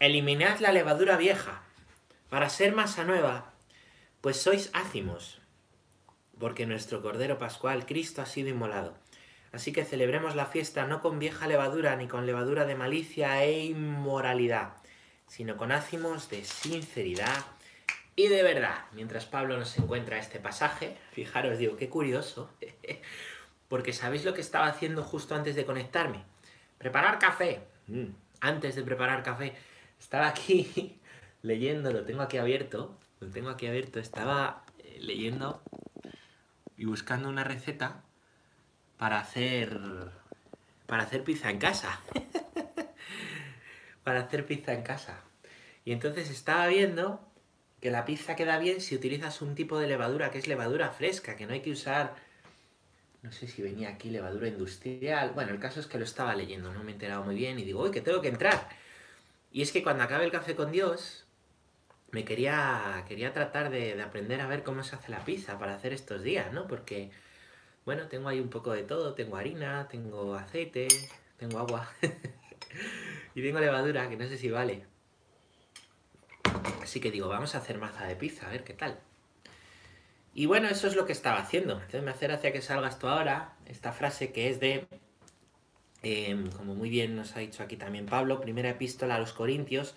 eliminad la levadura vieja, para ser masa nueva, pues sois ácimos, porque nuestro Cordero Pascual, Cristo, ha sido inmolado. Así que celebremos la fiesta no con vieja levadura, ni con levadura de malicia e inmoralidad, sino con ácimos de sinceridad y de verdad. Mientras Pablo nos encuentra este pasaje, fijaros, digo, qué curioso, porque ¿sabéis lo que estaba haciendo justo antes de conectarme? Preparar café. Mm, antes de preparar café, estaba aquí leyendo, lo tengo aquí abierto, lo tengo aquí abierto, estaba eh, leyendo y buscando una receta para hacer para hacer pizza en casa. para hacer pizza en casa. Y entonces estaba viendo que la pizza queda bien si utilizas un tipo de levadura que es levadura fresca, que no hay que usar no sé si venía aquí levadura industrial. Bueno, el caso es que lo estaba leyendo, no me he enterado muy bien y digo, uy, que tengo que entrar. Y es que cuando acabe el café con Dios, me quería, quería tratar de, aprender a ver cómo se hace la pizza para hacer estos días, ¿no? Porque, bueno, tengo ahí un poco de todo, tengo harina, tengo aceite, tengo agua y tengo levadura, que no sé si vale. Así que digo, vamos a hacer maza de pizza, a ver qué tal. Y bueno, eso es lo que estaba haciendo. Entonces me hace que salga esto ahora, esta frase que es de, em, como muy bien nos ha dicho aquí también Pablo, primera epístola a los Corintios,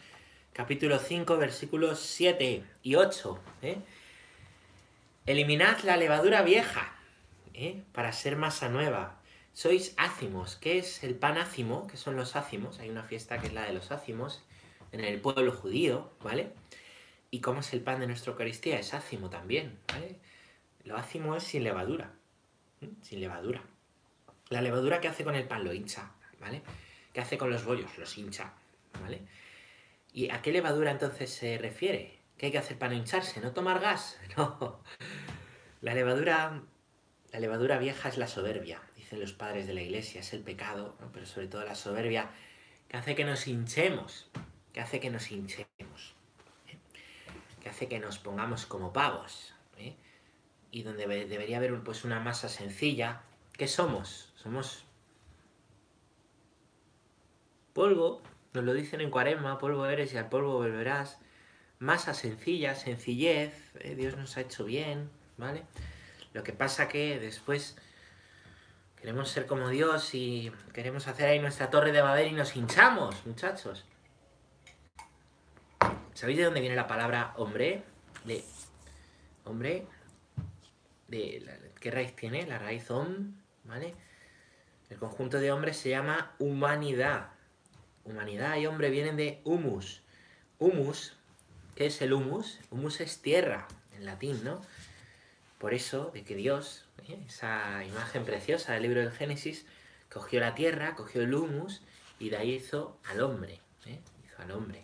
capítulo 5, versículos 7 y 8. ¿eh? Eliminad la levadura vieja ¿eh? para ser masa nueva. Sois ácimos. ¿Qué es el pan ácimo? ¿Qué son los ácimos? Hay una fiesta que es la de los ácimos en el pueblo judío, ¿vale? ¿Y cómo es el pan de nuestra Eucaristía? Es ácimo también, ¿vale? Lo ácimo es sin levadura. Sin levadura. La levadura que hace con el pan lo hincha, ¿vale? ¿Qué hace con los bollos? Los hincha, ¿vale? ¿Y a qué levadura entonces se refiere? ¿Qué hay que hacer para no hincharse? ¿No tomar gas? No. La levadura, la levadura vieja es la soberbia, dicen los padres de la iglesia, es el pecado, pero sobre todo la soberbia que hace que nos hinchemos, que hace que nos hinchemos, ¿eh? que hace que nos pongamos como pavos, ¿eh? y donde debería haber pues una masa sencilla. ¿Qué somos? Somos polvo, nos lo dicen en Cuaresma, polvo eres y al polvo volverás. Masa sencilla, sencillez, eh, Dios nos ha hecho bien, ¿vale? Lo que pasa que después queremos ser como Dios y queremos hacer ahí nuestra torre de Babel y nos hinchamos, muchachos. ¿Sabéis de dónde viene la palabra hombre? De hombre, de ¿qué raíz tiene? La raíz om, ¿vale? El conjunto de hombres se llama humanidad. Humanidad y hombre vienen de humus. Humus, ¿qué es el humus? Humus es tierra, en latín, ¿no? Por eso, de que Dios, ¿eh? esa imagen preciosa del libro del Génesis, cogió la tierra, cogió el humus y de ahí hizo al hombre, ¿eh? hizo al hombre.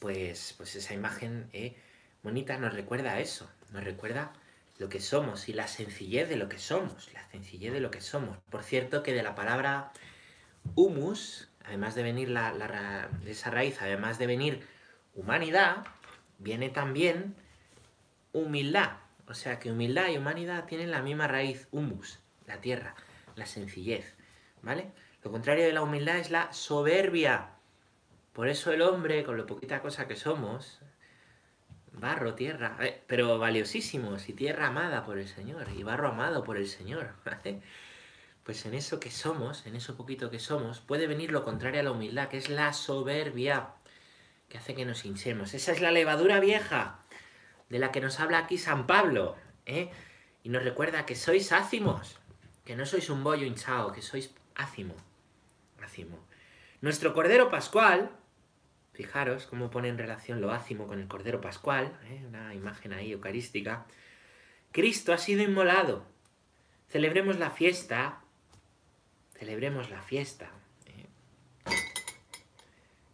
Pues, pues esa imagen ¿eh? bonita nos recuerda a eso, nos recuerda lo que somos y la sencillez de lo que somos, la sencillez de lo que somos. Por cierto que de la palabra humus, además de venir la, de esa raíz, además de venir humanidad, viene también humildad. O sea que humildad y humanidad tienen la misma raíz, humus, la tierra, la sencillez. ¿Vale? Lo contrario de la humildad es la soberbia. Por eso el hombre, con lo poquita cosa que somos, barro, tierra, pero valiosísimos, y tierra amada por el Señor, y barro amado por el Señor. pues en eso que somos, en eso poquito que somos, puede venir lo contrario a la humildad, que es la soberbia, que hace que nos hinchemos. Esa es la levadura vieja de la que nos habla aquí San Pablo, ¿eh? Y nos recuerda que sois ácimos, que no sois un bollo hinchado, que sois ácimo, ácimo. Nuestro Cordero Pascual, fijaros cómo pone en relación lo ácimo con el Cordero Pascual, ¿eh? una imagen ahí eucarística. Cristo ha sido inmolado. Celebremos la fiesta celebremos la fiesta. ¿eh?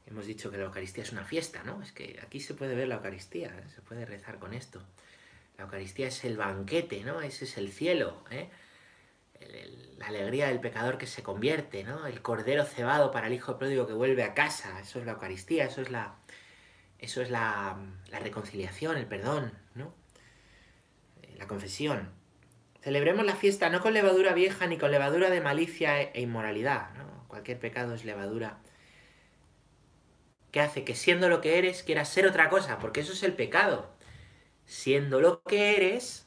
Hemos dicho que la Eucaristía es una fiesta, ¿no? Es que aquí se puede ver la Eucaristía, ¿eh? se puede rezar con esto. La Eucaristía es el banquete, ¿no? Ese es el cielo, ¿eh? La alegría del pecador que se convierte, ¿no? El cordero cebado para el hijo pródigo que vuelve a casa. Eso es la Eucaristía, eso es la, eso es la, la reconciliación, el perdón, ¿no? La confesión. Celebremos la fiesta no con levadura vieja ni con levadura de malicia e, e inmoralidad. Cualquier pecado es levadura que hace que siendo lo que eres quieras ser otra cosa, porque eso es el pecado. Siendo lo que eres,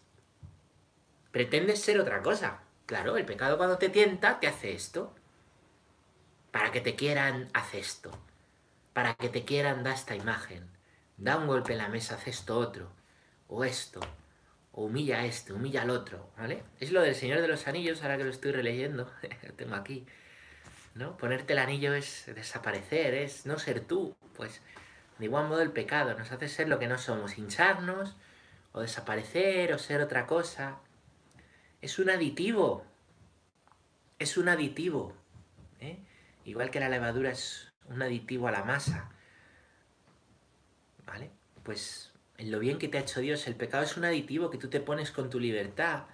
pretendes ser otra cosa. Claro, el pecado cuando te tienta te hace esto. Para que te quieran, hace esto. Para que te quieran, da esta imagen. Da un golpe en la mesa, hace esto otro. O esto. O humilla a este, humilla al otro. ¿Vale? Es lo del Señor de los Anillos, ahora que lo estoy releyendo. lo tengo aquí. ¿no? Ponerte el anillo es desaparecer, es no ser tú. Pues de igual modo el pecado nos hace ser lo que no somos, hincharnos o desaparecer o ser otra cosa. Es un aditivo. Es un aditivo. ¿eh? Igual que la levadura es un aditivo a la masa. ¿Vale? Pues en lo bien que te ha hecho Dios, el pecado es un aditivo que tú te pones con tu libertad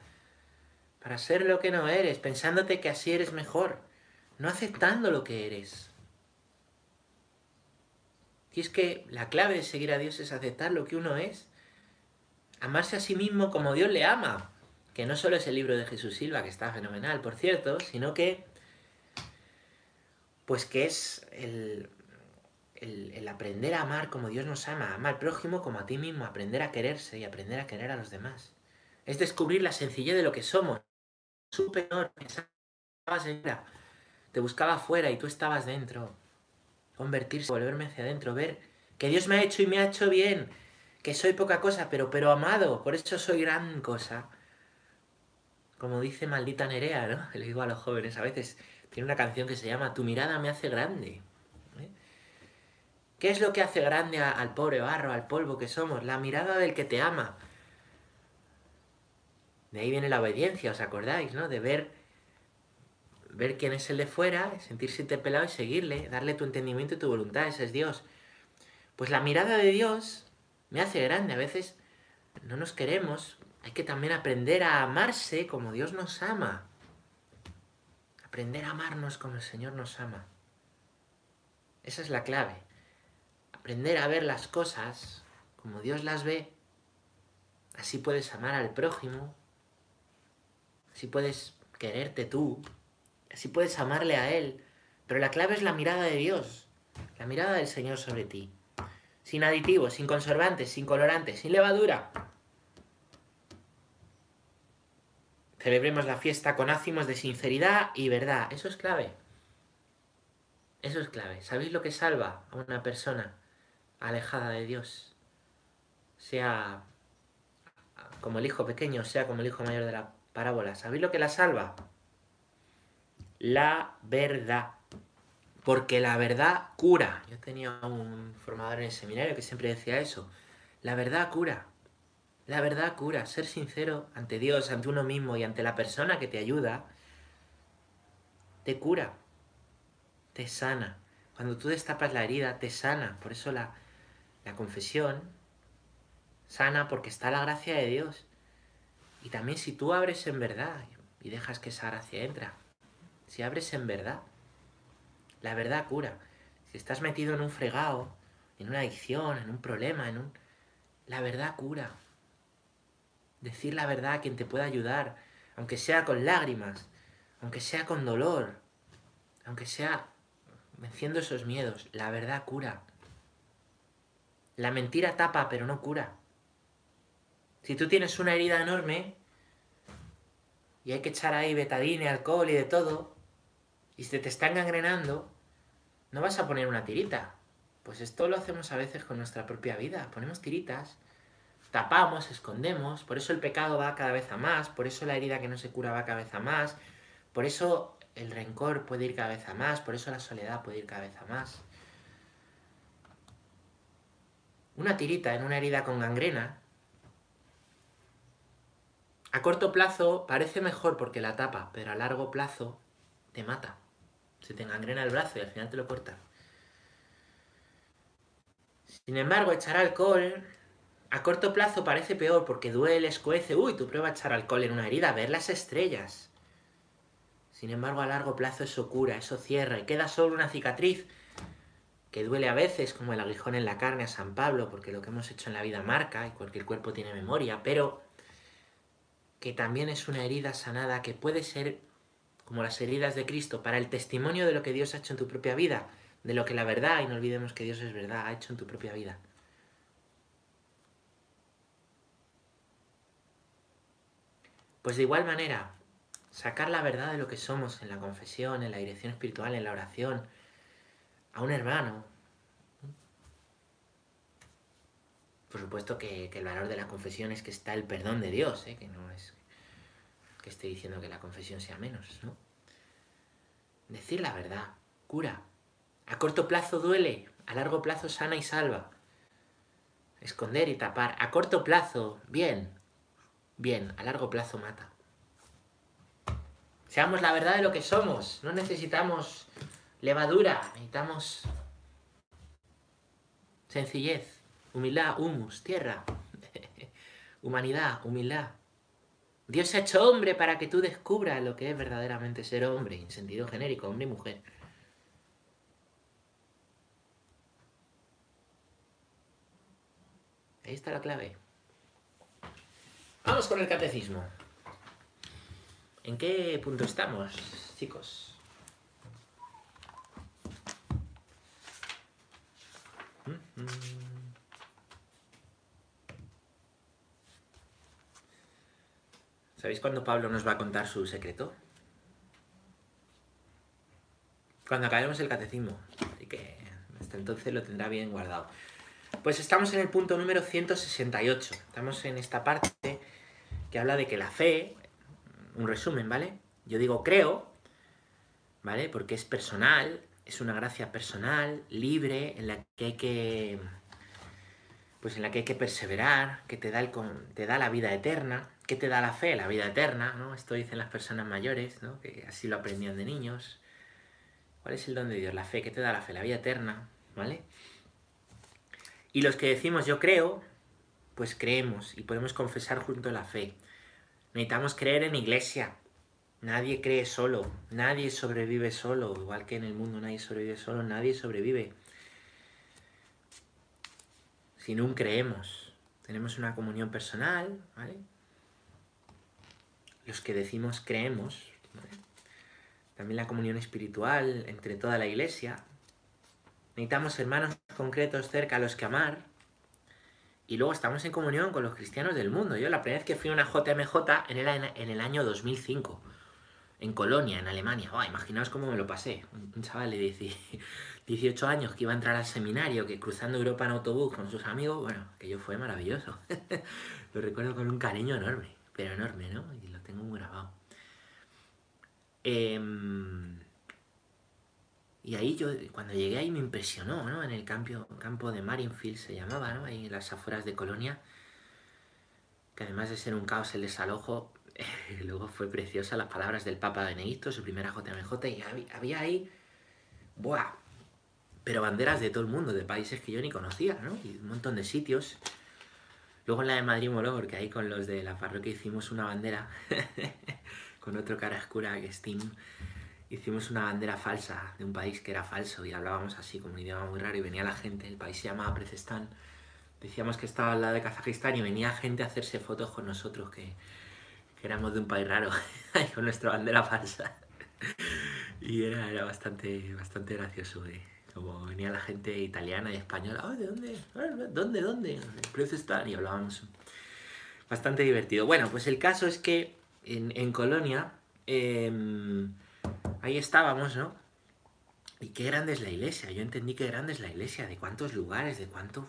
para ser lo que no eres, pensándote que así eres mejor no aceptando lo que eres. Y es que la clave de seguir a Dios es aceptar lo que uno es. Amarse a sí mismo como Dios le ama. Que no solo es el libro de Jesús Silva, que está fenomenal, por cierto, sino que, pues que es el, el, aprender a amar como Dios nos ama, amar al prójimo como a ti mismo, aprender a quererse y aprender a querer a los demás. Es descubrir la sencillez de lo que somos. Superior, pensabas en te buscaba afuera y tú estabas dentro. Convertirse, volverme hacia adentro, ver que Dios me ha hecho y me ha hecho bien, que soy poca cosa, pero, pero amado, por eso soy gran cosa. Como dice maldita Nerea, ¿no? Le digo a los jóvenes a veces, tiene una canción que se llama Tu mirada me hace grande. ¿eh? ¿Qué es lo que hace grande al pobre barro, al polvo que somos? La mirada del que te ama. De ahí viene la obediencia, ¿os acordáis, no? De ver ver quién es el de fuera, sentirse interpelado y seguirle, darle tu entendimiento y tu voluntad, ese es Dios. Pues la mirada de Dios me hace grande, a veces no nos queremos, hay que también aprender a amarse como Dios nos ama. Aprender a amarnos como el Señor nos ama. Esa es la clave. Aprender a ver las cosas como Dios las ve. Así puedes amar al prójimo. Así puedes quererte tú. Así puedes amarle a Él. Pero la clave es la mirada de Dios, la mirada del Señor sobre ti. Sin aditivos, sin conservantes, sin colorantes, sin levadura. Celebremos la fiesta con ácimos de sinceridad y verdad. Eso es clave. Eso es clave. ¿Sabéis lo que salva a una persona alejada de Dios? Sea como el hijo pequeño, sea como el hijo mayor de la parábola. ¿Sabéis lo que la salva? la verdad. Porque la verdad cura. Yo tenía un formador en el seminario que siempre decía eso. La verdad cura. La verdad cura. Ser sincero ante Dios, ante uno mismo y ante la persona que te ayuda, te cura. Te sana. Cuando tú destapas la herida, te sana. Por eso la, la confesión sana porque está la gracia de Dios. Y también si tú abres en verdad y dejas que esa gracia entra, si abres en verdad, la verdad cura. Si estás metido en un fregado, en una adicción, en un problema, en un... La verdad cura. Decir la verdad a quien te pueda ayudar, aunque sea con lágrimas, aunque sea con dolor, aunque sea venciendo esos miedos, la verdad cura. La mentira tapa, pero no cura. Si tú tienes una herida enorme y hay que echar ahí betadine, alcohol y de todo, y se te está gangrenando, no vas a poner una tirita. Pues esto lo hacemos a veces con nuestra propia vida. Ponemos tiritas, tapamos, escondemos, por eso el pecado va cada vez a más, por eso la herida que no se cura va cada vez a más, por eso el rencor puede ir cada vez a más, por eso la soledad puede ir cada vez a más. Una tirita en una herida con gangrena, a corto plazo parece mejor porque la tapa, pero a largo plazo te mata se te engangrena el brazo y al final te lo cortan. Sin embargo, echar alcohol a corto plazo parece peor porque duele, escuece. Uy, tú prueba echar alcohol en una herida, ver las estrellas. Sin embargo, a largo plazo eso cura, eso cierra y queda solo una cicatriz que duele a veces, como el aguijón en la carne a San Pablo, porque lo que hemos hecho en la vida marca y cualquier cuerpo tiene memoria, pero que también es una herida sanada que puede ser como las heridas de Cristo, para el testimonio de lo que Dios ha hecho en tu propia vida, de lo que la verdad, y no olvidemos que Dios es verdad, ha hecho en tu propia vida. Pues de igual manera, sacar la verdad de lo que somos en la confesión, en la dirección espiritual, en la oración, a un hermano. Por supuesto que, el valor de la confesión es que está el perdón de Dios, ¿eh? que no es que esté diciendo que la confesión sea menos, ¿no? Decir la verdad, cura. A corto plazo duele, a largo plazo sana y salva. Esconder y tapar. A corto plazo, bien, Bien, a largo plazo mata. Seamos la verdad de lo que somos. No necesitamos levadura, necesitamos sencillez, humildad, humus, tierra, humanidad, humildad. Dios ha hecho hombre para que tú descubras lo que es verdaderamente ser hombre, en sentido genérico, hombre y mujer. Ahí está la clave. Vamos con el catecismo. ¿En qué punto estamos, chicos? ¿Sabéis cuándo Pablo nos va a contar su secreto? Cuando acabemos el catecismo. Así que hasta entonces lo tendrá bien guardado. Pues estamos en el punto número 168. Estamos en esta parte que habla de que la fe, un resumen, ¿vale? Yo digo creo, ¿vale? Porque es personal, es una gracia personal, libre, en la que hay que pues en la que hay que perseverar, que te da, el, te da la vida eterna. ¿Qué te da la fe? La vida eterna, ¿no? Esto dicen las personas mayores, ¿no? Que así lo aprendían de niños. ¿Cuál es el don de Dios? La fe. ¿Qué te da la fe? La vida eterna, ¿vale? Y los que decimos yo creo, pues creemos y podemos confesar junto a la fe. Necesitamos creer en iglesia. Nadie cree solo, nadie sobrevive solo, igual que en el mundo nadie sobrevive solo, nadie sobrevive. Sin un creemos. Tenemos una comunión personal, ¿vale? Los que decimos creemos, También la comunión espiritual entre toda la iglesia. Necesitamos hermanos concretos cerca a los que amar, y luego estamos en comunión con los cristianos del mundo. Yo la primera vez que fui a una JMJ en el, en el año 2005, en Colonia, en Alemania. Imaginaos cómo me lo pasé. Un, chaval de 18 años que iba a entrar al seminario, que cruzando Europa en autobús con sus amigos, bueno, que yo fue maravilloso. lo recuerdo con un cariño enorme, pero enorme, ¿no? Y lo tengo muy grabado. Eh, y ahí yo, cuando llegué ahí me impresionó, ¿no? En el campo, campo de Marienfield se llamaba, ¿no? Ahí en las afueras de Colonia, que además de ser un caos el desalojo, luego fue preciosa las palabras del Papa Benedicto, su primera JMJ, y había, ahí, ¡buah! Pero banderas de todo el mundo, de países que yo ni conocía, ¿no? Y un montón de sitios. Luego en la de Madrid moló, porque ahí con los de la parroquia hicimos una bandera con otro cara oscura que Steam hicimos una bandera falsa de un país que era falso y hablábamos así como un idioma muy raro y venía la gente, el país se llamaba Prezestán, decíamos que estaba al lado de Kazajistán y venía gente a hacerse fotos con nosotros que, éramos de un país raro con nuestra bandera falsa y era, era bastante, bastante gracioso eh. como venía la gente italiana y española, ¿de dónde? ¿Dónde? ¿Dónde? Prezestán y hablábamos bastante divertido. Bueno, pues el caso es que en, en Colonia em, ahí estábamos, ¿no? Y qué grande es la iglesia. Yo entendí qué grande es la iglesia, de cuántos lugares, de cuántos...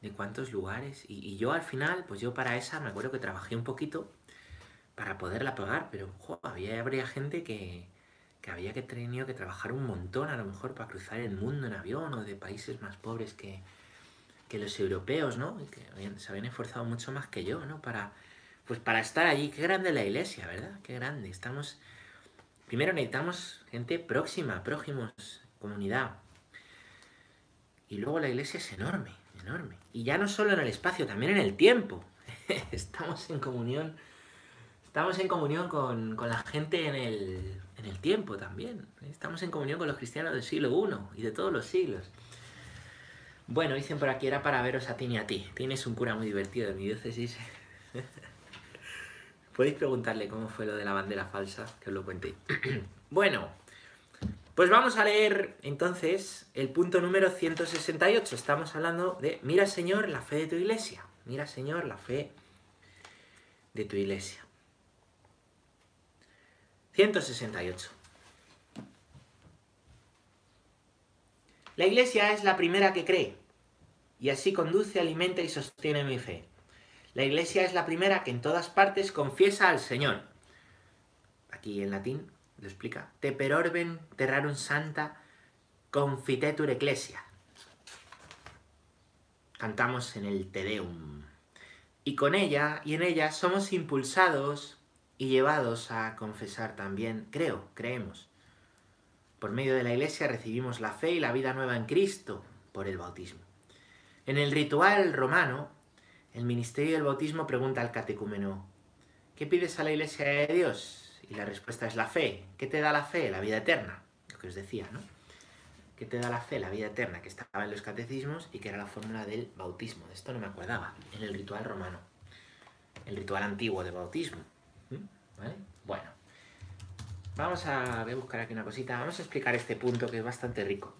de cuántos lugares. Y, yo al final, pues yo para esa me acuerdo que trabajé un poquito para poderla pagar, pero había habría gente que, que había que tenido que trabajar un montón a lo mejor para cruzar el mundo en avión o de países más pobres que, que los europeos, ¿no? Y que se habían esforzado mucho más que yo, ¿no? Para, pues para estar allí. Qué grande la iglesia, ¿verdad? Qué grande. Estamos... Primero necesitamos gente próxima, prójimos, comunidad. Y luego la iglesia es enorme, enorme. Y ya no solo en el espacio, también en el tiempo. Estamos en comunión. Estamos en comunión con, la gente en el, en el tiempo también. Estamos en comunión con los cristianos del siglo I y de todos los siglos. Bueno, dicen por aquí, era para veros a ti y a ti. Tienes un cura muy divertido de mi diócesis. Podéis preguntarle cómo fue lo de la bandera falsa, que os lo cuente. bueno, Pues vamos a leer entonces el punto número 168. Estamos hablando de, mira Señor, la fe de tu iglesia. Mira Señor, la fe de tu iglesia. 168. La iglesia es la primera que cree y así conduce, alimenta y sostiene mi fe. La iglesia es la primera que en todas partes confiesa al Señor. Aquí en latín lo explica. Te per orben terrarum santa confitetur ecclesia. Cantamos en el Te Deum. Y con ella y en ella somos impulsados y llevados a confesar también, creo, creemos. Por medio de la iglesia recibimos la fe y la vida nueva en Cristo por el bautismo. En el ritual romano, el ministerio del bautismo pregunta al catecúmeno, ¿qué pides a la iglesia de Dios? Y la respuesta es la fe. ¿Qué te da la fe? La vida eterna. Lo que os decía, ¿no? ¿Qué te da la fe? La vida eterna, que estaba en los catecismos y que era la fórmula del bautismo. De esto no me acordaba, en el ritual romano. El ritual antiguo de bautismo. ¿Vale? Bueno. Vamos a, voy a buscar aquí una cosita. Vamos a explicar este punto que es bastante rico.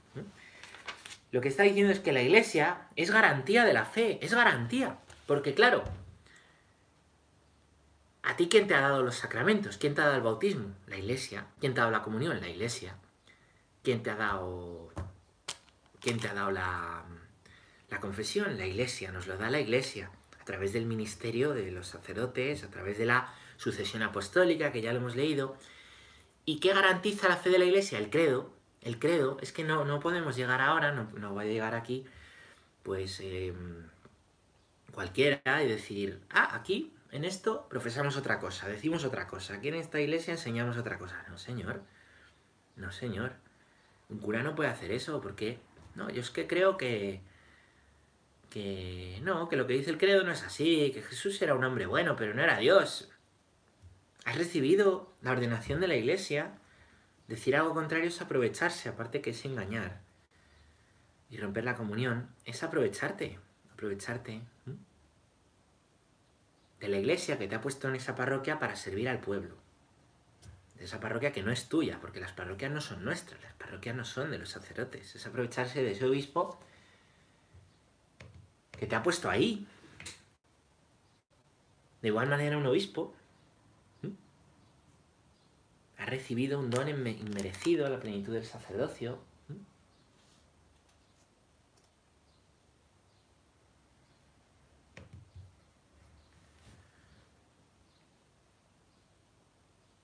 Lo que está diciendo es que la iglesia es garantía de la fe, es garantía. Porque claro, ¿A ti quién te ha dado los sacramentos? ¿Quién te ha dado el bautismo? La iglesia. ¿Quién te ha dado la comunión? La iglesia. ¿Quién te ha dado, quién te ha dado la, la confesión? La iglesia. Nos lo da la iglesia. A través del ministerio de los sacerdotes, a través de la sucesión apostólica, que ya lo hemos leído. ¿Y qué garantiza la fe de la iglesia? El credo. El credo. Es que no, no podemos llegar ahora, no, no va a llegar aquí, pues em, cualquiera y decir, ah, aquí en esto profesamos otra cosa, decimos otra cosa. Aquí en esta iglesia enseñamos otra cosa. No, señor. No, señor. Un cura no puede hacer eso, porque no, yo es que creo que que no, que lo que dice el credo no es así, que Jesús era un hombre bueno, pero no era Dios. Has recibido la ordenación de la iglesia. Decir algo contrario es aprovecharse, aparte que es engañar. Y romper la comunión es aprovecharte, aprovecharte de la iglesia que te ha puesto en esa parroquia para servir al pueblo. De esa parroquia que no es tuya, porque las parroquias no son nuestras, las parroquias no son de los sacerdotes. Es aprovecharse de ese obispo que te ha puesto ahí. De igual manera un obispo ha recibido un don inmerecido a la plenitud del sacerdocio,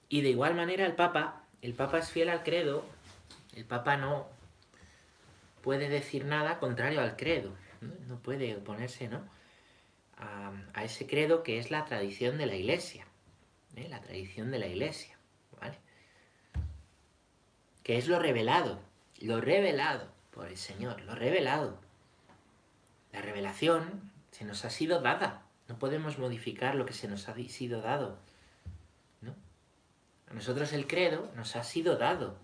Y de igual manera el Papa, el Papa es fiel al credo, el Papa no puede decir nada contrario al credo, no, puede oponerse ¿no? A, ese credo que es la tradición de la Iglesia, ¿eh? la tradición de la Iglesia, ¿vale? Que es lo revelado, lo revelado por el Señor, lo revelado. La revelación se nos ha sido dada, no podemos modificar lo que se nos ha sido dado. A nosotros el credo nos ha sido dado.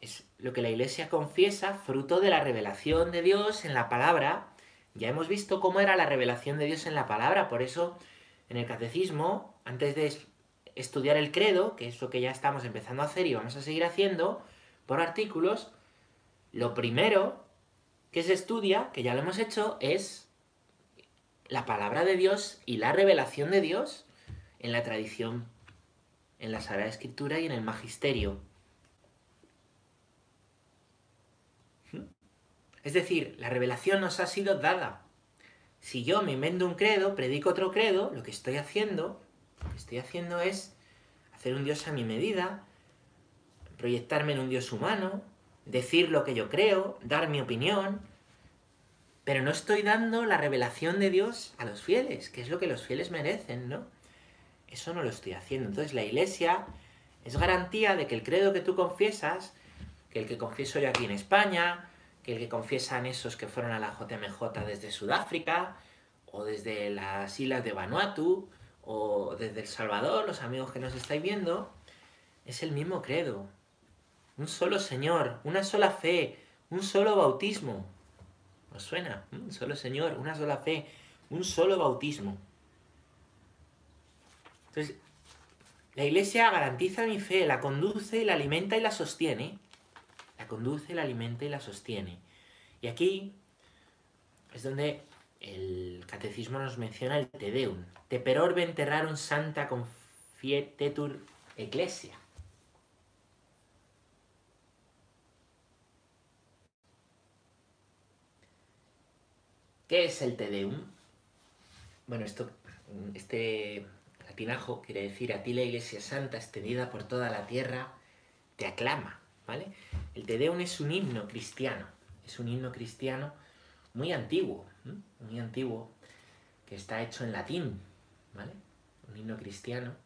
Es lo que la Iglesia confiesa, fruto de la revelación de Dios en la palabra. Ya hemos visto cómo era la revelación de Dios en la palabra, por eso en el catecismo, antes de estudiar el credo, que es lo que ya estamos empezando a hacer y vamos a seguir haciendo por artículos, lo primero que se estudia, que ya lo hemos hecho, es la palabra de Dios y la revelación de Dios en la tradición en la Sagrada Escritura y en el Magisterio. ¿Mm? Es decir, la revelación nos ha sido dada. Si yo me invento un credo, predico otro credo, lo que estoy haciendo, lo que estoy haciendo es hacer un Dios a mi medida, proyectarme en un Dios humano, decir lo que yo creo, dar mi opinión, pero no estoy dando la revelación de Dios a los fieles, que es lo que los fieles merecen, ¿no? Eso no lo estoy haciendo. Entonces la iglesia es garantía de que el credo que tú confiesas, que el que confieso yo aquí en España, que el que confiesan esos que fueron a la JMJ desde Sudáfrica, o desde las islas de Vanuatu, o desde El Salvador, los amigos que nos estáis viendo, es el mismo credo. Un solo Señor, una sola fe, un solo bautismo. ¿Os suena? Un solo Señor, una sola fe, un solo bautismo. Entonces, la iglesia garantiza mi fe, la conduce, la alimenta y la sostiene. la conduce, la alimenta y la sostiene. Y aquí es donde el catecismo nos menciona el Te Deum. Te per orbe enterrarum santa confietetur ecclesia. ¿Qué es el Te Deum? Bueno, esto, este latinajo quiere decir a ti la Iglesia Santa extendida por toda la tierra te aclama, ¿vale? El Te Deum es un himno cristiano, es un himno cristiano muy antiguo, muy antiguo, que está hecho en latín, ¿vale? Un himno cristiano.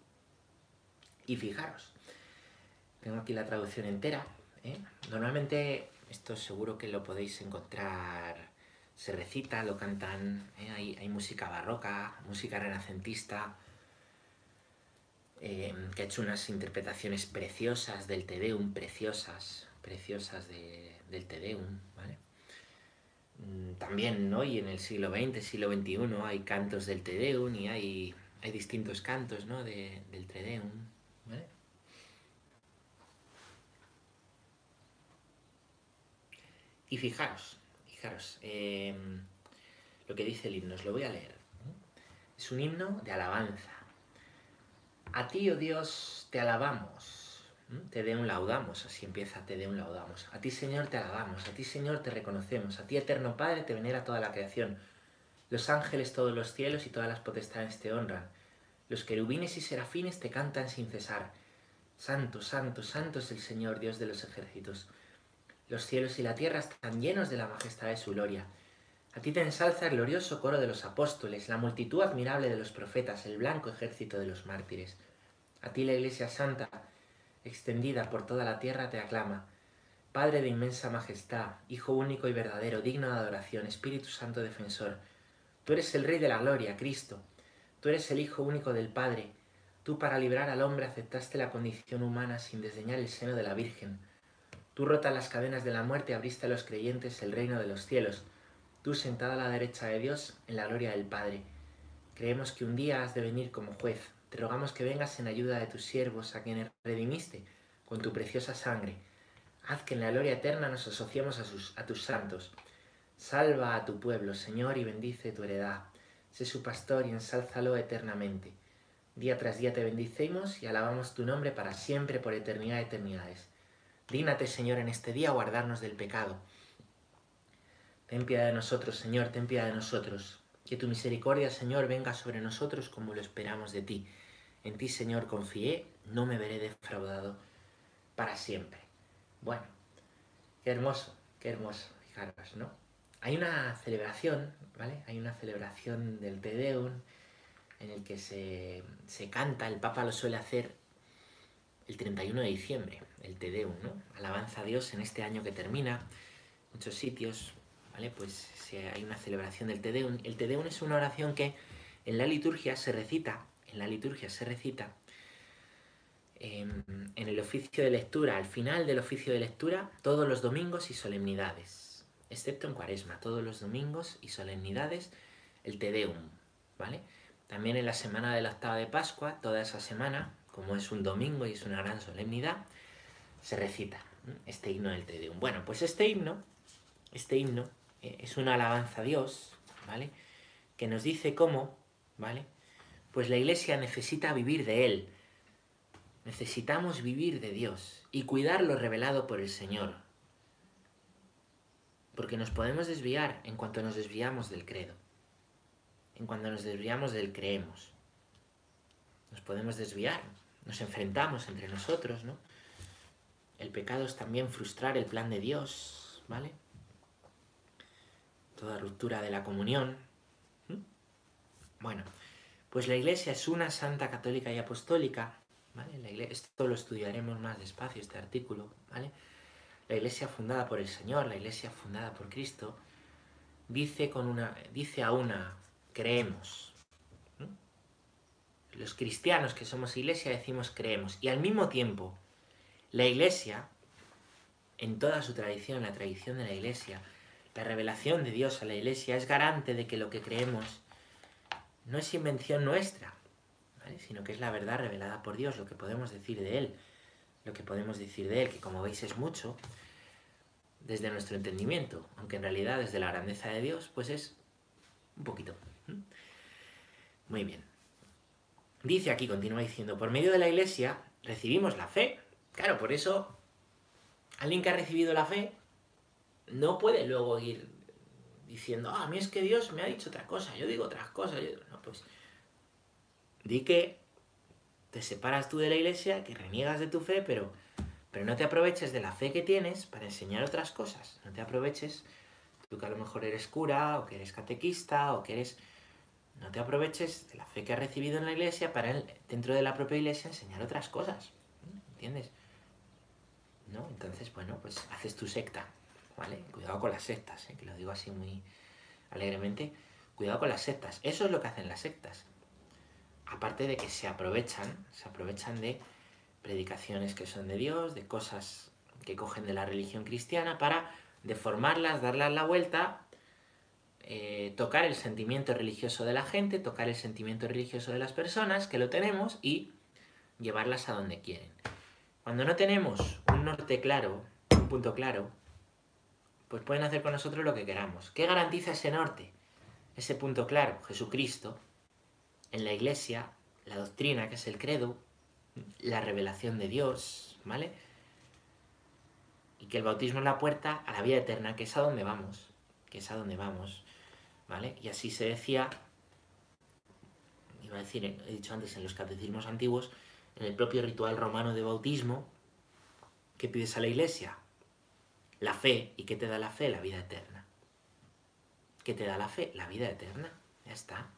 Y fijaros, tengo aquí la traducción entera. ¿eh? Normalmente esto seguro que lo podéis encontrar se recita, lo cantan, ¿eh? hay, música barroca, música renacentista, eh, que ha hecho unas interpretaciones preciosas del Te Deum, preciosas, preciosas del Te Deum, ¿vale? Mm, también hoy en el siglo XX, siglo XXI, hay cantos del Te Deum y hay, hay distintos cantos ¿no? del Te Deum, ¿vale? Y fijaros, Fijaros, em, lo que dice el himno, os lo voy a leer. Es un himno de alabanza. A ti, oh Dios, te alabamos. Te de un laudamos, así empieza, te de un laudamos. A ti, Señor, te alabamos. A ti, Señor, te reconocemos. A ti, eterno Padre, te venera toda la creación. Los ángeles, todos los cielos y todas las potestades te honran. Los querubines y serafines te cantan sin cesar. Santo, santo, santo es el Señor, Dios de los ejércitos. Los cielos y la tierra están llenos de la majestad de su gloria. A ti te ensalza el glorioso coro de los apóstoles, la multitud admirable de los profetas, el blanco ejército de los mártires. A ti la Iglesia Santa, extendida por toda la tierra, te aclama. Padre de inmensa majestad, Hijo único y verdadero, digno de adoración, Espíritu Santo defensor. Tú eres el Rey de la Gloria, Cristo. Tú eres el Hijo único del Padre. Tú para librar al hombre aceptaste la condición humana sin desdeñar el seno de la Virgen. Tú rotas las cadenas de la muerte abriste a los creyentes el reino de los cielos. Tú sentada a la derecha de Dios en la gloria del Padre. Creemos que un día has de venir como juez. Te rogamos que vengas en ayuda de tus siervos a quienes redimiste con tu preciosa sangre. Haz que en la gloria eterna nos asociemos a, a tus santos. Salva a tu pueblo, Señor, y bendice tu heredad. Sé su pastor y ensálzalo eternamente. Día tras día te bendicemos y alabamos tu nombre para siempre por eternidad de eternidades. Dígnate, Señor, en este día guardarnos del pecado. Ten piedad de nosotros, Señor, ten piedad de nosotros. Que tu misericordia, Señor, venga sobre nosotros como lo esperamos de ti. En ti, Señor, confié, no me veré defraudado para siempre. Bueno, qué hermoso, qué hermoso, fijaros, ¿no? Hay una celebración, ¿vale? Hay una celebración del Te Deum en el que se, se canta, el Papa lo suele hacer el 31 de diciembre, el Te Deum, ¿no? Alabanza a Dios en este año que termina, muchos sitios, ¿vale? Pues hay una celebración del Te Deum. El Te Deum es una oración que en la liturgia se recita, en la liturgia se recita em, en el oficio de lectura, al final del oficio de lectura, todos los domingos y solemnidades, excepto en cuaresma, todos los domingos y solemnidades, el Te Deum, ¿vale? También en la semana de la octava de Pascua, toda esa semana, como es un domingo y es una gran solemnidad, se recita este himno del Te Deum. Bueno, pues este himno, este himno es una alabanza a Dios, ¿vale? Que nos dice cómo, ¿vale? Pues la iglesia necesita vivir de Él. Necesitamos vivir de Dios y cuidar lo revelado por el Señor. Porque nos podemos desviar en cuanto nos desviamos del credo. En cuanto nos desviamos del creemos. Nos podemos desviar nos enfrentamos entre nosotros, ¿no? El pecado es también frustrar el plan de Dios, ¿vale? Toda ruptura de la comunión. Bueno, pues la iglesia es una santa católica y apostólica, ¿vale? esto lo estudiaremos más despacio, este artículo, ¿vale? La iglesia fundada por el Señor, la iglesia fundada por Cristo, dice, con una, dice a una, creemos, los cristianos que somos iglesia decimos creemos. Y al mismo tiempo, la iglesia, en toda su tradición, la tradición de la iglesia, la revelación de Dios a la iglesia es garante de que lo que creemos no es invención nuestra, sino que es la verdad revelada por Dios, lo que podemos decir de Él, lo que podemos decir de Él, que como veis es mucho, desde nuestro entendimiento, aunque en realidad desde la grandeza de Dios, pues es un poquito. Muy bien. Dice aquí, continúa diciendo, por medio de la iglesia recibimos la fe. Claro, por eso alguien que ha recibido la fe no puede luego ir diciendo, ah, a mí es que Dios me ha dicho otra cosa, yo digo otras cosas. No, pues di que te separas tú de la iglesia, que reniegas de tu fe, pero, pero no te aproveches de la fe que tienes para enseñar otras cosas. No te aproveches, tú que a lo mejor eres cura, o que eres catequista, o que eres... No te aproveches de la fe que has recibido en la iglesia para dentro de la propia iglesia enseñar otras cosas. ¿Entiendes? ¿No? Entonces, bueno, pues haces tu secta. ¿Vale? Cuidado con las sectas, ¿eh? que lo digo así muy alegremente. Cuidado con las sectas. Eso es lo que hacen las sectas. Aparte de que se aprovechan, se aprovechan de predicaciones que son de Dios, de cosas que cogen de la religión cristiana para deformarlas, darlas la vuelta, eh, tocar el sentimiento religioso de la gente, tocar el sentimiento religioso de las personas, que lo tenemos, y llevarlas a donde quieren. Cuando no tenemos un norte claro, un punto claro, pues pueden hacer con nosotros lo que queramos. ¿Qué garantiza ese norte? Ese punto claro, Jesucristo, en la iglesia, la doctrina, que es el credo, la revelación de Dios, ¿vale? Y que el bautismo es la puerta a la vida eterna, que es a donde vamos, que es a donde vamos, ¿vale? Y así se decía, iba a decir, he dicho antes, en los catecismos antiguos, en el propio ritual romano de bautismo, ¿qué pides a la iglesia? La fe. ¿Y qué te da la fe? La vida eterna. ¿Qué te da la fe? La vida eterna. Ya está.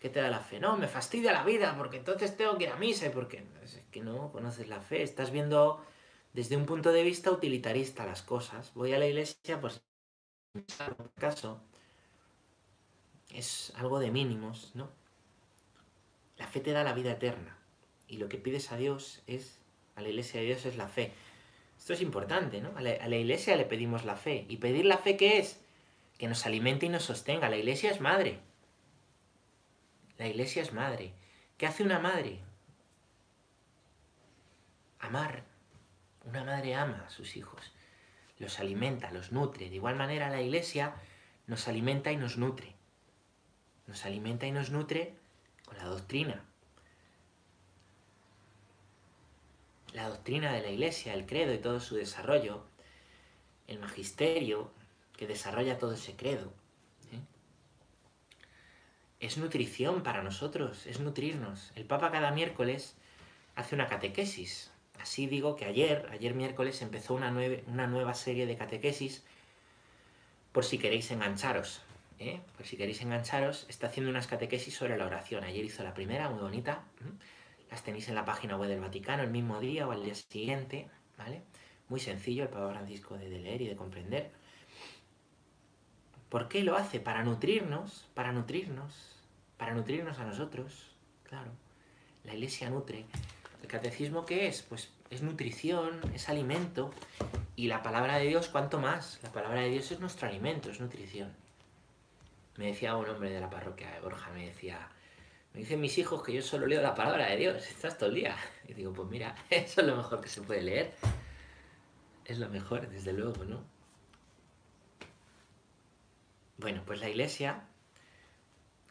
¿Qué te da la fe? No, me fastidia la vida porque entonces tengo que ir a misa y porque es que no conoces la fe. Estás viendo desde un punto de vista utilitarista las cosas. Voy a la iglesia, pues en caso es algo de mínimos, ¿no? La fe te da la vida eterna y lo que pides a Dios es, a la iglesia de Dios es la fe. Esto es importante, ¿no? A la, iglesia le pedimos la fe. ¿Y pedir la fe qué es? Que nos alimente y nos sostenga. La iglesia es madre. La iglesia es madre. ¿Qué hace una madre? Amar. Una madre ama a sus hijos. Los alimenta, los nutre. De igual manera la iglesia nos alimenta y nos nutre. Nos alimenta y nos nutre con la doctrina, la doctrina de la Iglesia, el credo y todo su desarrollo, el magisterio que desarrolla todo ese credo, ¿eh? es nutrición para nosotros, es nutrirnos. El Papa cada miércoles hace una catequesis. Así digo que ayer, ayer miércoles, empezó una, una nueva serie de catequesis por si queréis engancharos. ¿eh? Por si queréis engancharos, está haciendo unas catequesis sobre la oración. Ayer hizo la primera, muy bonita. Las tenéis en la página web del Vaticano el mismo día o al día siguiente, ¿vale? Muy sencillo el Papa Francisco de leer y de comprender. ¿Por qué lo hace? Para nutrirnos, para nutrirnos, para nutrirnos a nosotros, claro. La iglesia nutre. ¿El catecismo qué es? Pues es nutrición, es alimento. Y la palabra de Dios, ¿cuánto más? La palabra de Dios es nuestro alimento, es nutrición. Me decía un hombre de la parroquia de Borja, me decía, me dicen mis hijos que yo solo leo la palabra de Dios, estás todo el día. Y digo, pues mira, eso es lo mejor que se puede leer. Es lo mejor, desde luego, ¿no? Bueno, pues la iglesia,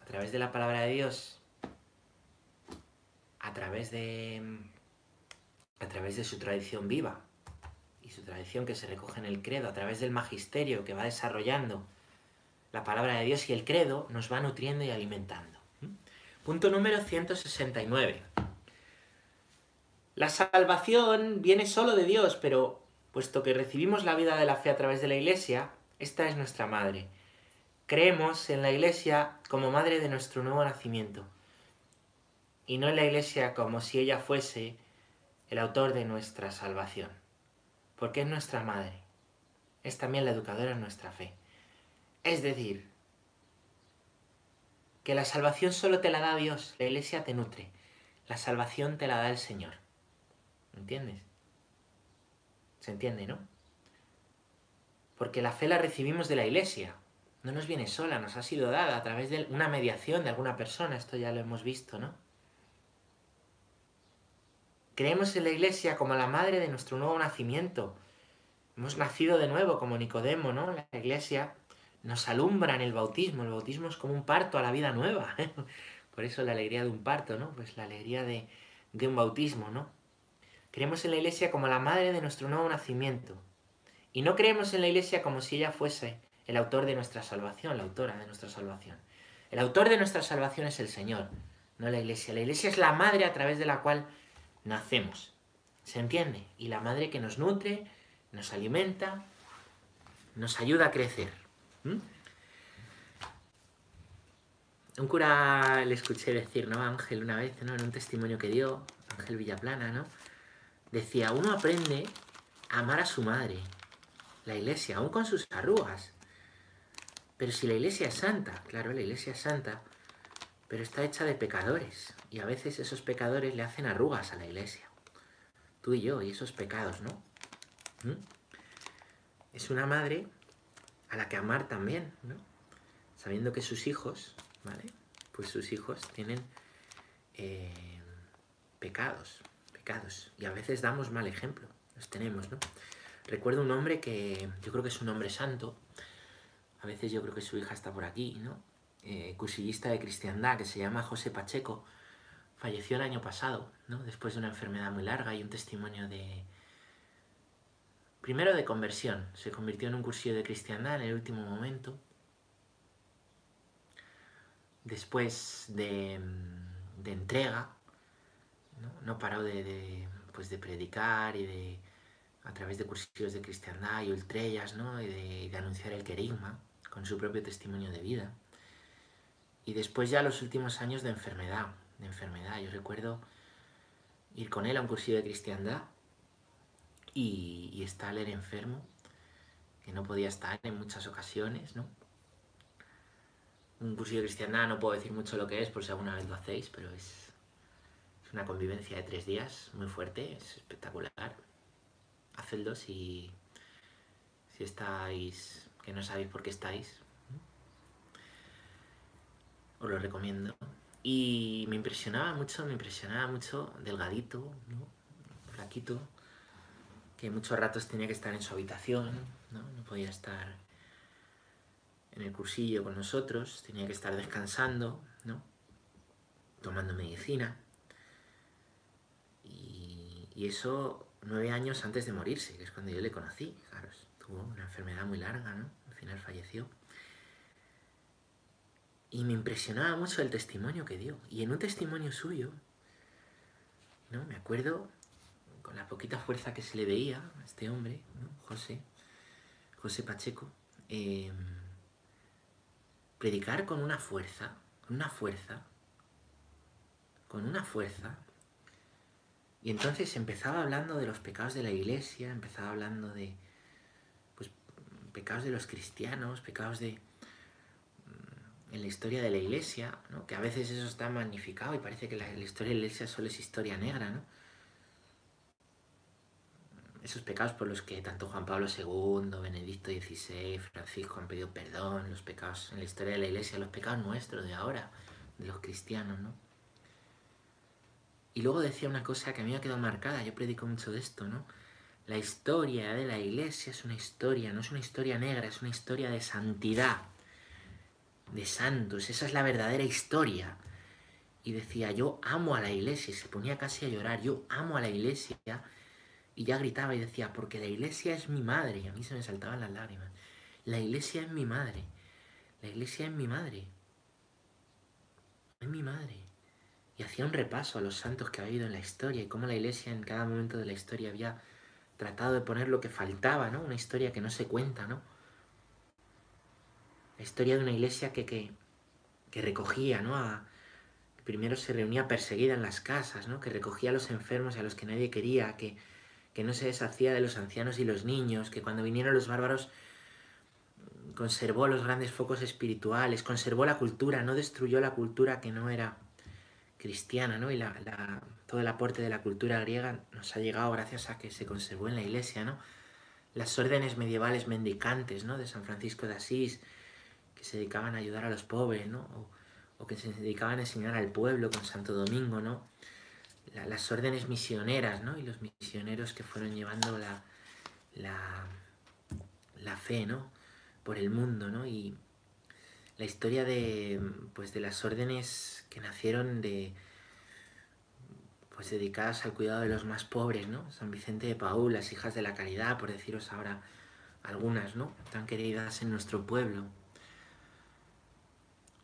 a través de la palabra de Dios, a través de, a través de su tradición viva y su tradición que se recoge en el credo, a través del magisterio que va desarrollando la palabra de Dios y el credo, nos va nutriendo y alimentando. Punto número 169. La salvación viene solo de Dios, pero puesto que recibimos la vida de la fe a través de la Iglesia, esta es nuestra madre. Creemos en la Iglesia como madre de nuestro nuevo nacimiento, y no en la Iglesia como si ella fuese el autor de nuestra salvación, porque es nuestra madre, es también la educadora en nuestra fe. Es decir, que la salvación solo te la da Dios, la iglesia te nutre. La salvación te la da el Señor. ¿Entiendes? ¿Se entiende, no? Porque la fe la recibimos de la iglesia. No nos viene sola, nos ha sido dada a través de una mediación de alguna persona. Esto ya lo hemos visto, ¿no? Creemos en la iglesia como la madre de nuestro nuevo nacimiento. hemos nacido de nuevo como Nicodemo, ¿no? La iglesia nos alumbra en el bautismo. El bautismo es como un parto a la vida nueva. Por eso la alegría de un parto, ¿no? Pues la alegría de, de un bautismo, ¿no? Creemos en la iglesia como la madre de nuestro nuevo nacimiento. Y no creemos en la iglesia como si ella fuese el autor de nuestra salvación, la autora de nuestra salvación. El autor de nuestra salvación es el Señor, no la iglesia. La iglesia es la madre a través de la cual nacemos. ¿Se entiende? Y la madre que nos nutre, nos alimenta, nos ayuda a crecer. ¿Mm? Un cura le escuché decir, ¿no? Ángel una vez, ¿no? En un testimonio que dio, Ángel Villaplana, ¿no? Decía, uno aprende a amar a su madre, la iglesia, aún con sus arrugas. Pero si la iglesia es santa, claro, la iglesia es santa, pero está hecha de pecadores. Y a veces esos pecadores le hacen arrugas a la iglesia. Tú y yo, y esos pecados, ¿no? ¿Mm? Es una madre a la que amar también, ¿no? Sabiendo que sus hijos, ¿vale? Pues sus hijos tienen eh, pecados, pecados. Y a veces damos mal ejemplo, los tenemos, ¿no? Recuerdo un hombre que yo creo que es un hombre santo, a veces yo creo que su hija está por aquí, ¿no? Eh, cursillista de cristiandad, que se llama José Pacheco, falleció el año pasado, ¿no? Después de una enfermedad muy larga y un testimonio de, Primero de conversión, se convirtió en un cursillo de cristiandad en el último momento. Después de, entrega, ¿no? paró de, de, pues de predicar y de, a través de cursillos de cristiandad y ultrellas, ¿no? y de, de anunciar el querigma con su propio testimonio de vida. Y después ya los últimos años de enfermedad, de enfermedad. Yo recuerdo ir con él a un cursillo de cristiandad y, y él enfermo, que no podía estar en muchas ocasiones, ¿no? Un cursillo de cristiandad no puedo decir mucho lo que es por si alguna vez lo hacéis, pero es, es una convivencia de tres días muy fuerte, es espectacular. Hacedlo si, si estáis, que no sabéis por qué estáis. Os lo recomiendo. Y me impresionaba mucho, me impresionaba mucho, delgadito, ¿no? flaquito, que muchos ratos tenía que estar en su habitación, ¿no? no podía estar en el cursillo con nosotros, tenía que estar descansando, ¿no? tomando medicina. Y, y, eso nueve años antes de morirse, que es cuando yo le conocí. Claro, tuvo una enfermedad muy larga, ¿no? Al final falleció. Y me impresionaba mucho el testimonio que dio. Y en un testimonio suyo, ¿no? Me acuerdo con la poquita fuerza que se le veía a este hombre. José, José Pacheco, eh, predicar con una fuerza, con una fuerza, con una fuerza. Y entonces empezaba hablando de los pecados de la iglesia, empezaba hablando de pues, pecados de los cristianos, pecados de en la historia de la iglesia, que a veces eso está magnificado y parece que la, la historia de la iglesia solo es historia negra, ¿no? Esos pecados por los que tanto Juan Pablo II, Benedicto XVI, Francisco han pedido perdón, los pecados en la historia de la iglesia, los pecados nuestros de ahora, de los cristianos, ¿no? Y luego decía una cosa que a mí me ha quedado marcada, yo predico mucho de esto, ¿no? La historia de la iglesia es una historia, no es una historia negra, es una historia de santidad, de santos, esa es la verdadera historia. Y decía, yo amo a la iglesia, y se ponía casi a llorar, yo amo a la iglesia y ya gritaba y decía, porque la iglesia es mi madre. Y a mí se me saltaban las lágrimas. La iglesia es mi madre. La iglesia es mi madre. Es mi madre. Y hacía un repaso a los santos que ha habido en la historia y cómo la iglesia en cada momento de la historia había tratado de poner lo que faltaba, ¿no? Una historia que no se cuenta, ¿no? La historia de una iglesia que, que, que recogía, ¿no? A, primero se reunía perseguida en las casas, ¿no? Que recogía a los enfermos y a los que nadie quería, que que no se deshacía de los ancianos y los niños, que cuando vinieron los bárbaros conservó los grandes focos espirituales, conservó la cultura, no destruyó la cultura que no era cristiana, ¿no? Y la, todo el aporte de la cultura griega nos ha llegado gracias a que se conservó en la iglesia, ¿no? Las órdenes medievales mendicantes, ¿no? De San Francisco de Asís, que se dedicaban a ayudar a los pobres, ¿no? O que se dedicaban a enseñar al pueblo con Santo Domingo, ¿no? La, las órdenes misioneras, ¿no? Y los misioneros que fueron llevando la, la, fe, ¿no? Por el mundo, ¿no? Y la historia de, pues, de las órdenes que nacieron de, pues, dedicadas al cuidado de los más pobres, ¿no? San Vicente de Paúl, las hijas de la caridad, por deciros ahora algunas, ¿no? Tan queridas en nuestro pueblo.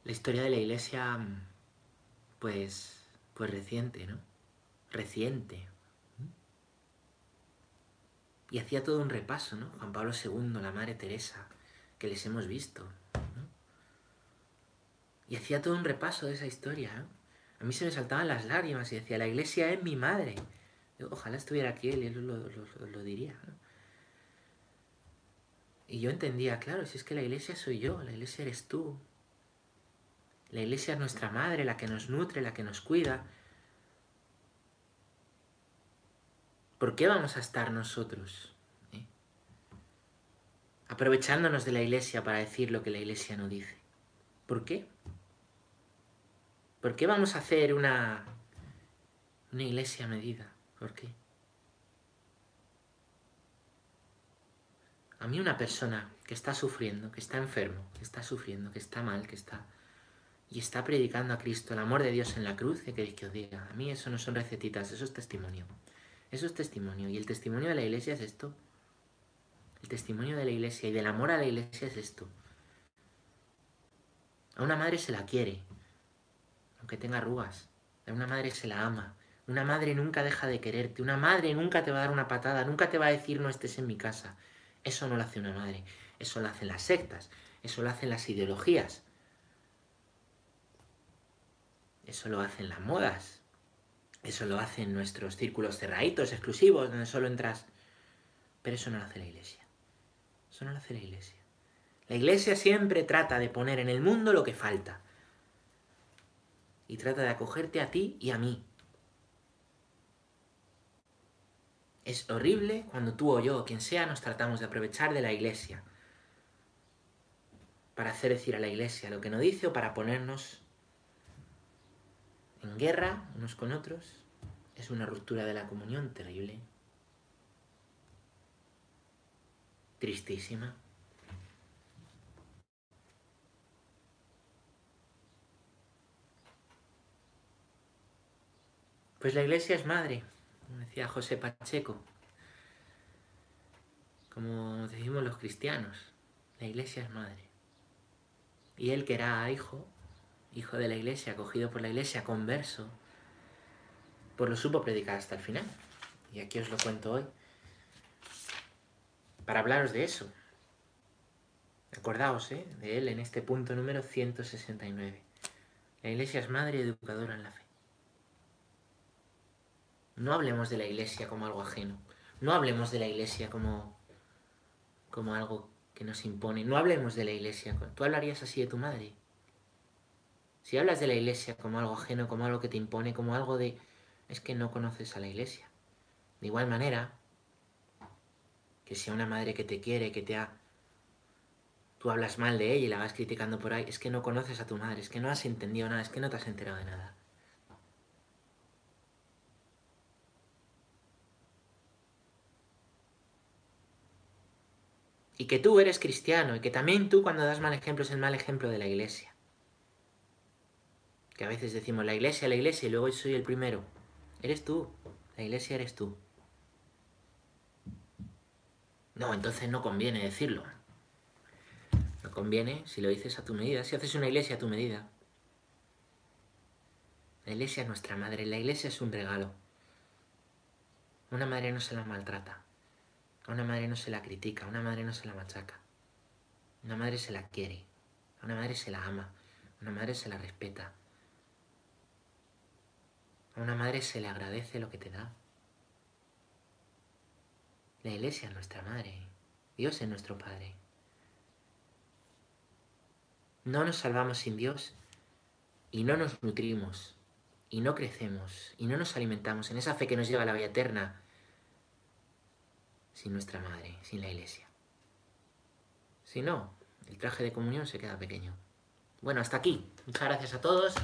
La historia de la iglesia, pues, pues reciente, ¿no? Reciente. Y hacía todo un repaso, ¿no? Juan Pablo II, la Madre Teresa, que les hemos visto. Y hacía todo un repaso de esa historia. A mí se me saltaban las lágrimas y decía, la iglesia es mi madre. Ojalá estuviera aquí él y él lo, diría. Y yo entendía, claro, si es que la iglesia soy yo, la iglesia eres tú. La iglesia es nuestra madre, la que nos nutre, la que nos cuida. ¿Por qué vamos a estar nosotros? Eh? Aprovechándonos de la iglesia para decir lo que la iglesia no dice. ¿Por qué? ¿Por qué vamos a hacer una, una iglesia medida? ¿Por qué? A mí una persona que está sufriendo, que está enfermo, que está sufriendo, que está mal, que está... y está predicando a Cristo, el amor de Dios en la cruz, ¿qué queréis que os diga? A mí eso no son recetitas, eso es testimonio. Eso es testimonio. Y el testimonio de la iglesia es esto. El testimonio de la iglesia y del amor a la iglesia es esto. A una madre se la quiere, aunque tenga arrugas. A una madre se la ama. Una madre nunca deja de quererte. Una madre nunca te va a dar una patada. Nunca te va a decir no estés en mi casa. Eso no lo hace una madre. Eso lo hacen las sectas. Eso lo hacen las ideologías. Eso lo hacen las modas. Eso lo hacen nuestros círculos cerraditos, exclusivos, donde solo entras. Pero eso no lo hace la iglesia. Eso no lo hace la iglesia. La iglesia siempre trata de poner en el mundo lo que falta y trata de acogerte a ti y a mí. Es horrible cuando tú o yo o quien sea nos tratamos de aprovechar de la iglesia para hacer decir a la iglesia lo que no dice o para ponernos guerra unos con otros. Es una ruptura de la comunión terrible. Tristísima. Pues la iglesia es madre, como decía José Pacheco, como decimos los cristianos, la iglesia es madre. Y él que era hijo, hijo de la iglesia, acogido por la iglesia, converso, pues lo supo predicar hasta el final. Y aquí os lo cuento hoy, para hablaros de eso. Acordaos ¿eh? de él en este punto número 169. La iglesia es madre educadora en la fe. No hablemos de la iglesia como algo ajeno. No hablemos de la iglesia como, como algo que nos impone. No hablemos de la iglesia. ¿Tú hablarías así de tu madre? Si hablas de la iglesia como algo ajeno, como algo que te impone, como algo de... es que no conoces a la iglesia. De igual manera, que sea una madre que te quiere, que te ha... Tú hablas mal de ella y la vas criticando por ahí, es que no conoces a tu madre, es que no has entendido nada, es que no te has enterado de nada. y que tú eres cristiano y que también tú cuando das mal ejemplo es el mal ejemplo de la iglesia. Que a veces decimos la iglesia, la iglesia y luego yo soy el primero. Eres tú, la iglesia eres tú. No, entonces no conviene decirlo. No conviene si lo dices a tu medida, si haces una iglesia a tu medida. La iglesia es nuestra madre, la iglesia es un regalo. Una madre no se la maltrata. Una madre no se la critica, una madre no se la machaca. Una madre se la quiere, una madre se la ama, una madre se la respeta. A una madre se le agradece lo que te da. La iglesia es nuestra madre, Dios es nuestro Padre. No nos salvamos sin Dios y no nos nutrimos y no crecemos y no nos alimentamos en esa fe que nos lleva a la vida eterna sin nuestra madre, sin la iglesia. Si no, el traje de comunión se queda pequeño. Bueno, hasta aquí. Muchas gracias a todos.